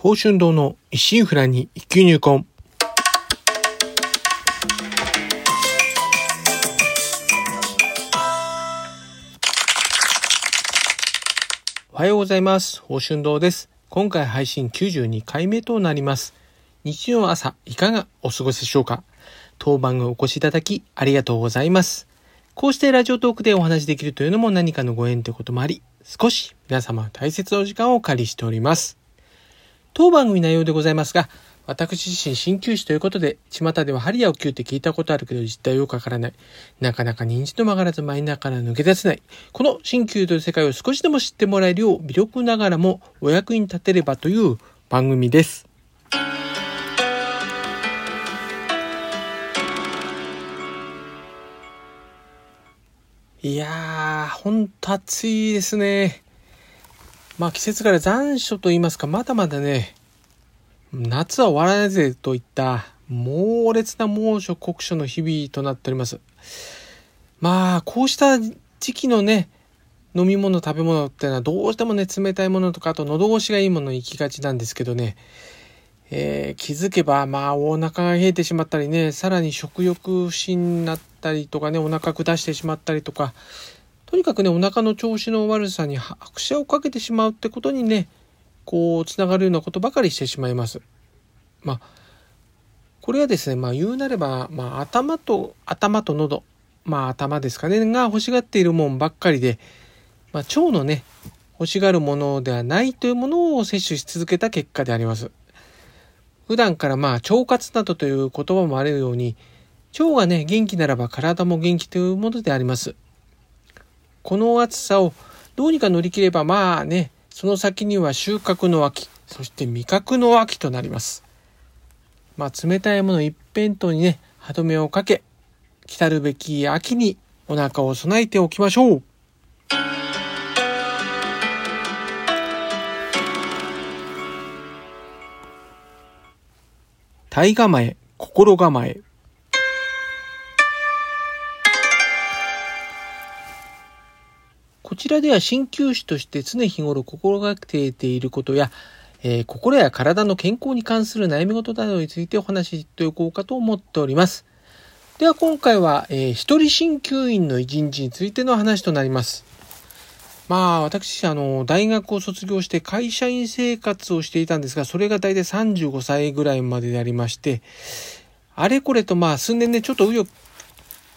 宝春堂の一心不乱に一級入魂。おはようございます。宝春堂です。今回配信92回目となります。日曜朝、いかがお過ごしでしょうか？当番組お越しいただきありがとうございます。こうしてラジオトークでお話しできるというのも何かのご縁ということもあり、少し皆様大切なお時間をお借りしております。当番組内容でございますが、私自身鍼灸師ということで、巷では針やお灸って聞いたことあるけど実態よくわからない。なかなか認知度曲がらずマイナーから抜け出せない。この鍼灸という世界を少しでも知ってもらえるよう、微力ながらもお役に立てればという番組です。いやー、ほんと暑いですね。まあ季節から残暑と言いますか、まだまだね、夏は終わらないぜといった猛烈な猛暑酷暑の日々となっております。まあこうした時期のね、飲み物食べ物ってのはどうしてもね、冷たいものとかあと喉越しがいいもの行きがちなんですけどね、えー気づけばまあお腹が冷えてしまったりね、さらに食欲不振になったりとかね、お腹下してしまったりとか、とにかくね、お腹の調子の悪さに拍車をかけてしまうってことにね、こう、つながるようなことばかりしてしまいます。まあ、これはですね、まあ言うなれば、まあ頭と、頭と喉、まあ頭ですかね、が欲しがっているもんばっかりで、まあ腸のね、欲しがるものではないというものを摂取し続けた結果であります。普段からまあ腸活などという言葉もあるように、腸がね、元気ならば体も元気というものであります。この暑さをどうにか乗り切ればまあね、その先には収穫の秋、そして味覚の秋となります。まあ冷たいもの一辺倒にね、歯止めをかけ、来たるべき秋にお腹を備えておきましょう。体構え、心構え。こちらでは鍼灸師として常日頃心がけていることや、えー心や体の健康に関する悩み事などについてお話ししておこうかと思っております。では今回は、えー一人鍼灸院の一日についての話となります。まあ私、あの、大学を卒業して会社員生活をしていたんですが、それが大体35歳ぐらいまででありまして、あれこれとまあ数年でちょっと紆余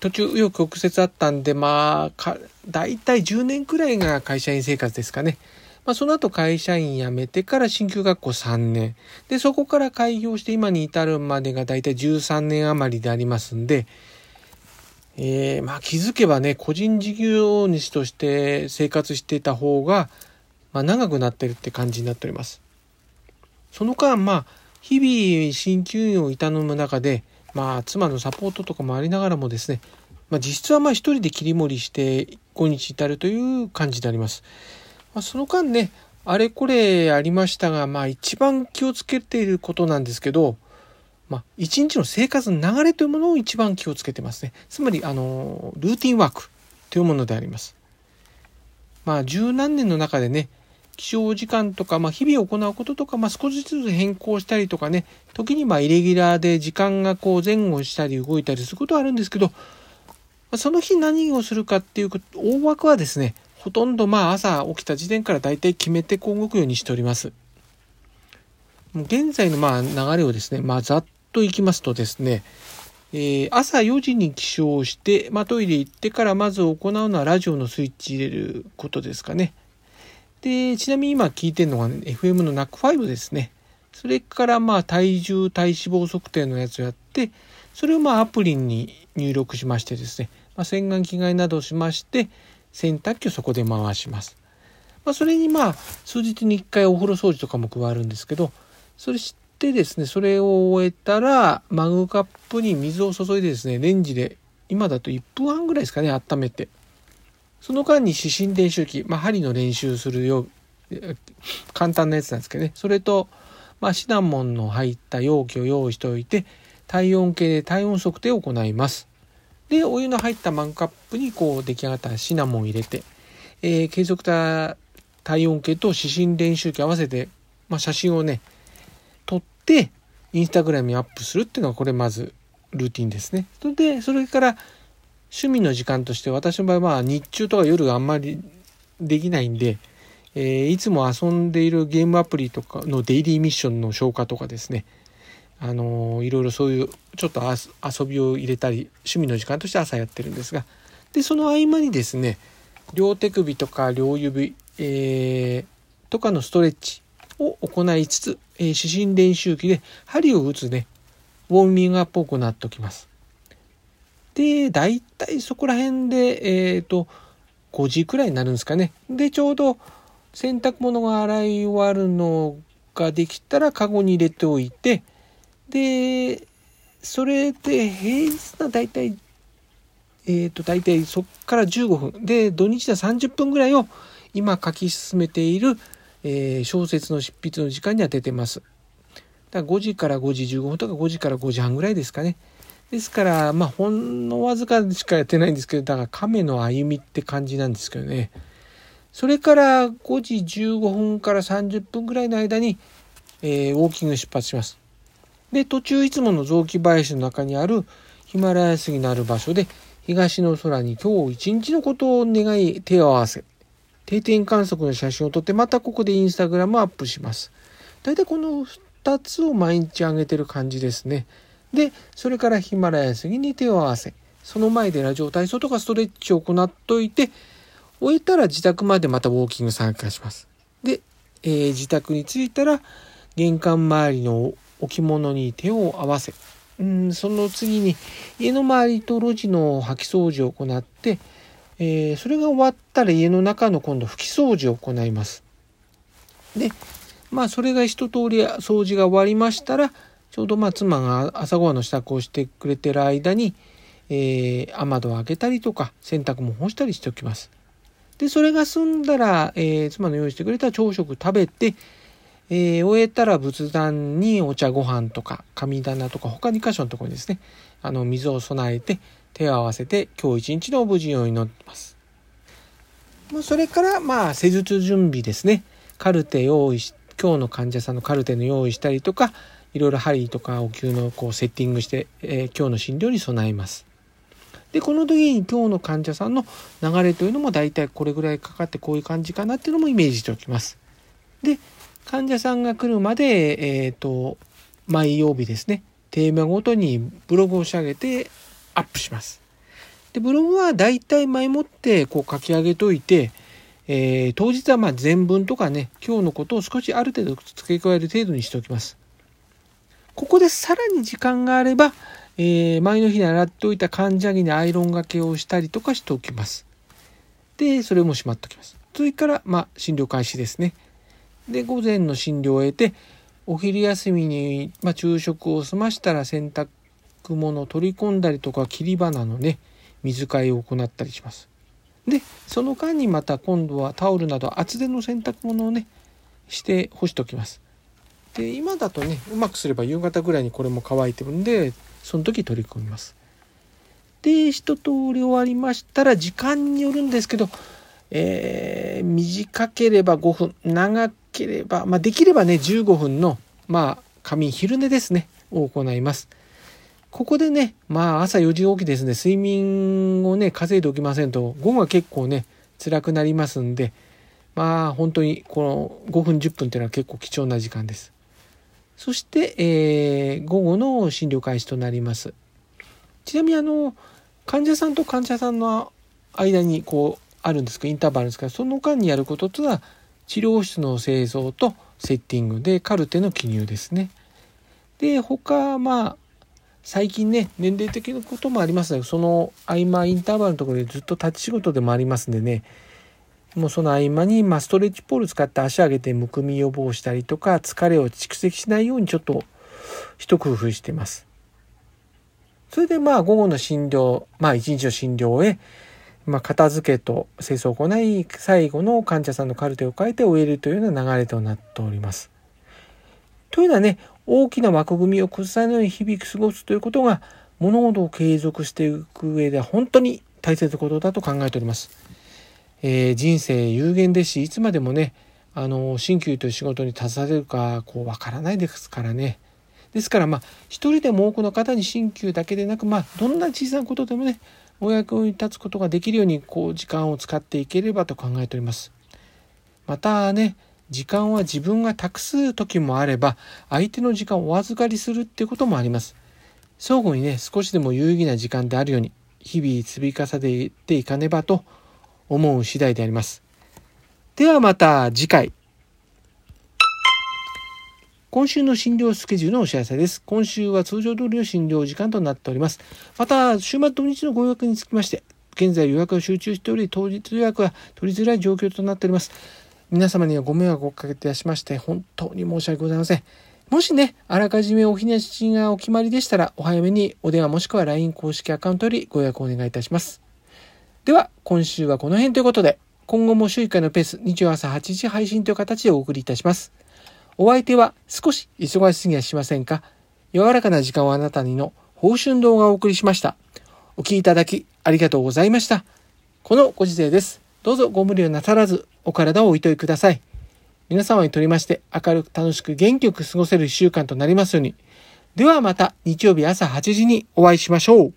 途中右翼曲折あったんで、まあ、か、大体10年くらいが会社員生活ですかね。まあ、その後会社員辞めてから進級学校3年。で、そこから開業して今に至るまでが大体13年余りでありますんで、えー、まあ気づけばね、個人事業主として生活していた方が、まあ長くなってるって感じになっております。その間、まあ、日々鍼灸院を営む中で、まあ、妻のサポートとかもありながらもですね、まあ、実質はまあ一人で切り盛りして今日至るという感じであります。まあ、その間ね、あれこれありましたが、まあ一番気をつけていることなんですけど、まあ一日の生活の流れというものを一番気をつけてますね。つまり、あの、ルーティンワークというものであります。まあ十何年の中でね、起床時間とか、まあ、日々行うこととか、まあ、少しずつ変更したりとかね、時にまあ、イレギュラーで時間がこう前後したり動いたりすることはあるんですけど、まあその日何をするかっていう大枠はですね、ほとんどまあ朝起きた時点から大体決めてこう動くようにしております。もう現在のまあ流れをですね、まあざっといきますとですね、えー朝4時に起床して、まあトイレ行ってからまず行うのはラジオのスイッチ入れることですかね。で、ちなみに今聞いてるのが、ね、FM の NAC5 ですね。それからまあ体重体脂肪測定のやつをやって、それをまあアプリに入力しましてですね、まあ、洗顔着替えなどしまして、洗濯機をそこで回します。まあ、それにまあ数日に1回お風呂掃除とかも加わるんですけど、それしてですね、それを終えたら、マグカップに水を注いでですね、レンジで、今だと1分半ぐらいですかね、温めて。その間に指針練習機、まあ、針の練習するよう、簡単なやつなんですけどね。それと、まあ、シナモンの入った容器を用意しておいて、体温計で体温測定を行います。で、お湯の入ったマグカップにこう出来上がったシナモンを入れて、えー計測た体温計と指針練習機合わせて、まあ、写真をね、撮って、インスタグラムにアップするっていうのがこれまずルーティンですね。それで、それから趣味の時間として私の場合は日中とか夜があんまりできないんで、えー、いつも遊んでいるゲームアプリとかのデイリーミッションの消化とかですね、あのー、いろいろそういうちょっと遊びを入れたり趣味の時間として朝やってるんですがでその合間にですね両手首とか両指、えー、とかのストレッチを行いつつ、えー、指針練習機で針を打つねウォーミングアップを行っておきます。で大体そこら辺でえっ、ー、と5時くらいになるんですかね。でちょうど洗濯物が洗い終わるのができたらカゴに入れておいてでそれで平日の大体えっ、ー、と大体そっから15分で土日は30分ぐらいを今書き進めている、えー、小説の執筆の時間には出てます。だから5時から5時15分とか5時から5時半ぐらいですかね。ですから、まあ、ほんのわずかしかやってないんですけど、だから亀の歩みって感じなんですけどね。それから5時15分から30分ぐらいの間に、えー、ウォーキング出発します。で、途中いつもの雑木林の中にあるヒマラヤ杉のある場所で、東の空に今日一日のことを願い手を合わせ、定点観測の写真を撮って、またここでインスタグラムアップします。大体この2つを毎日上げてる感じですね。で、それからヒマラヤ杉に手を合わせ、その前でラジオ体操とかストレッチを行っといて、終えたら自宅までまたウォーキング参加します。で、えー、自宅に着いたら玄関周りの置物に手を合わせ、うん、その次に家の周りと路地の掃き掃除を行って、えー、それが終わったら家の中の今度拭き掃除を行います。で、まあそれが一通り掃除が終わりましたら、ちょうどまあ妻が朝ごはんの支度をしてくれてる間に、えー、雨戸を開けたりとか洗濯も干したりしておきます。で、それが済んだら、えー、妻の用意してくれた朝食食べて、えー、終えたら仏壇にお茶ご飯とか神棚とか他2箇所のところにですね、あの水を備えて手を合わせて今日一日の無事を祈ってます。それからまあ施術準備ですね。カルテ用意し、今日の患者さんのカルテの用意したりとか、いろいろ針とかお灸のこうセッティングして、えー、今日の診療に備えます。で、この時に今日の患者さんの流れというのも大体これぐらいかかってこういう感じかなっていうのもイメージしておきます。で、患者さんが来るまで、えっ、ー、と、毎曜日ですね、テーマごとにブログを仕上げてアップします。で、ブログは大体前もってこう書き上げといて、えー、当日はまあ全文とかね、今日のことを少しある程度付け加える程度にしておきます。ここでさらに時間があれば、えー、前の日に洗っておいた患者着にアイロンがけをしたりとかしておきます。で、それもしまっておきます。それから、まあ、診療開始ですね。で、午前の診療を終えて、お昼休みに、まあ、昼食を済ましたら洗濯物を取り込んだりとか、切り花のね、水替えを行ったりします。で、その間にまた今度はタオルなど厚手の洗濯物をね、して干しておきます。で、今だとね、うまくすれば夕方ぐらいにこれも乾いてるんで、その時取り込みます。で、一通り終わりましたら、時間によるんですけど、えー、短ければ5分、長ければ、まあ、できればね、15分の、まあ、仮眠昼寝ですね、を行います。ここでね、まあ、朝4時起きですね、睡眠をね、稼いでおきませんと、午後は結構ね、辛くなりますんで、まあ、本当にこの5分10分っていうのは結構貴重な時間です。そして、えー、午後の診療開始となります。ちなみにあの、患者さんと患者さんの間にこうあるんですけど、インターバルですか？ら、その間にやることとは、治療室の製造とセッティングでカルテの記入ですね。で、他、まあ、最近ね、年齢的なこともありますので、その合間、インターバルのところでずっと立ち仕事でもありますんでね、もうその合間に、まあ、ストレッチポール使って足上げてむくみ予防したりとか、疲れを蓄積しないようにちょっと一工夫してます。それでまあ午後の診療、まあ一日の診療へ、まあ片付けと清掃を行い、最後の患者さんのカルテを変えて終えるというような流れとなっております。というのはね、大きな枠組みを崩さないように日々過ごすということが物事を継続していく上で本当に大切なことだと考えております。えー、人生有限ですしいつまでもねあの鍼灸という仕事に携われるかこうわからないですからねですから、まあ、一人でも多くの方に鍼灸だけでなく、まあ、どんな小さなことでもね、お役に立つことができるように、こう、時間を使っていければと考えております。またね、時間は自分が託す時もあれば、相手の時間をお預かりするっていうこともあります。相互にね、少しでも有意義な時間であるように、日々積み重ねていかねばと思う次第であります。ではまた次回。今週の診療スケジュールのお知らせです。今週は通常通りの診療時間となっております。また、週末土日のご予約につきまして、現在予約が集中しており、当日予約は取りづらい状況となっております。皆様にはご迷惑をおかけいたしまして、本当に申し訳ございません。もしね、あらかじめお日にちがお決まりでしたら、お早めにお電話もしくは LINE 公式アカウントよりご予約をお願いいたします。では、今週はこの辺ということで、今後も週1回のペース、日曜朝8時配信という形でお送りいたします。お相手は少し忙しすぎやしませんか柔らかな時間をあなたにの報春動画をお送りしました。お聴きいただきありがとうございました。このご時世です。どうぞご無理をなさらず、お体をおいといください。皆様にとりまして明るく楽しく元気よく過ごせる1週間となりますように。ではまた日曜日朝8時にお会いしましょう。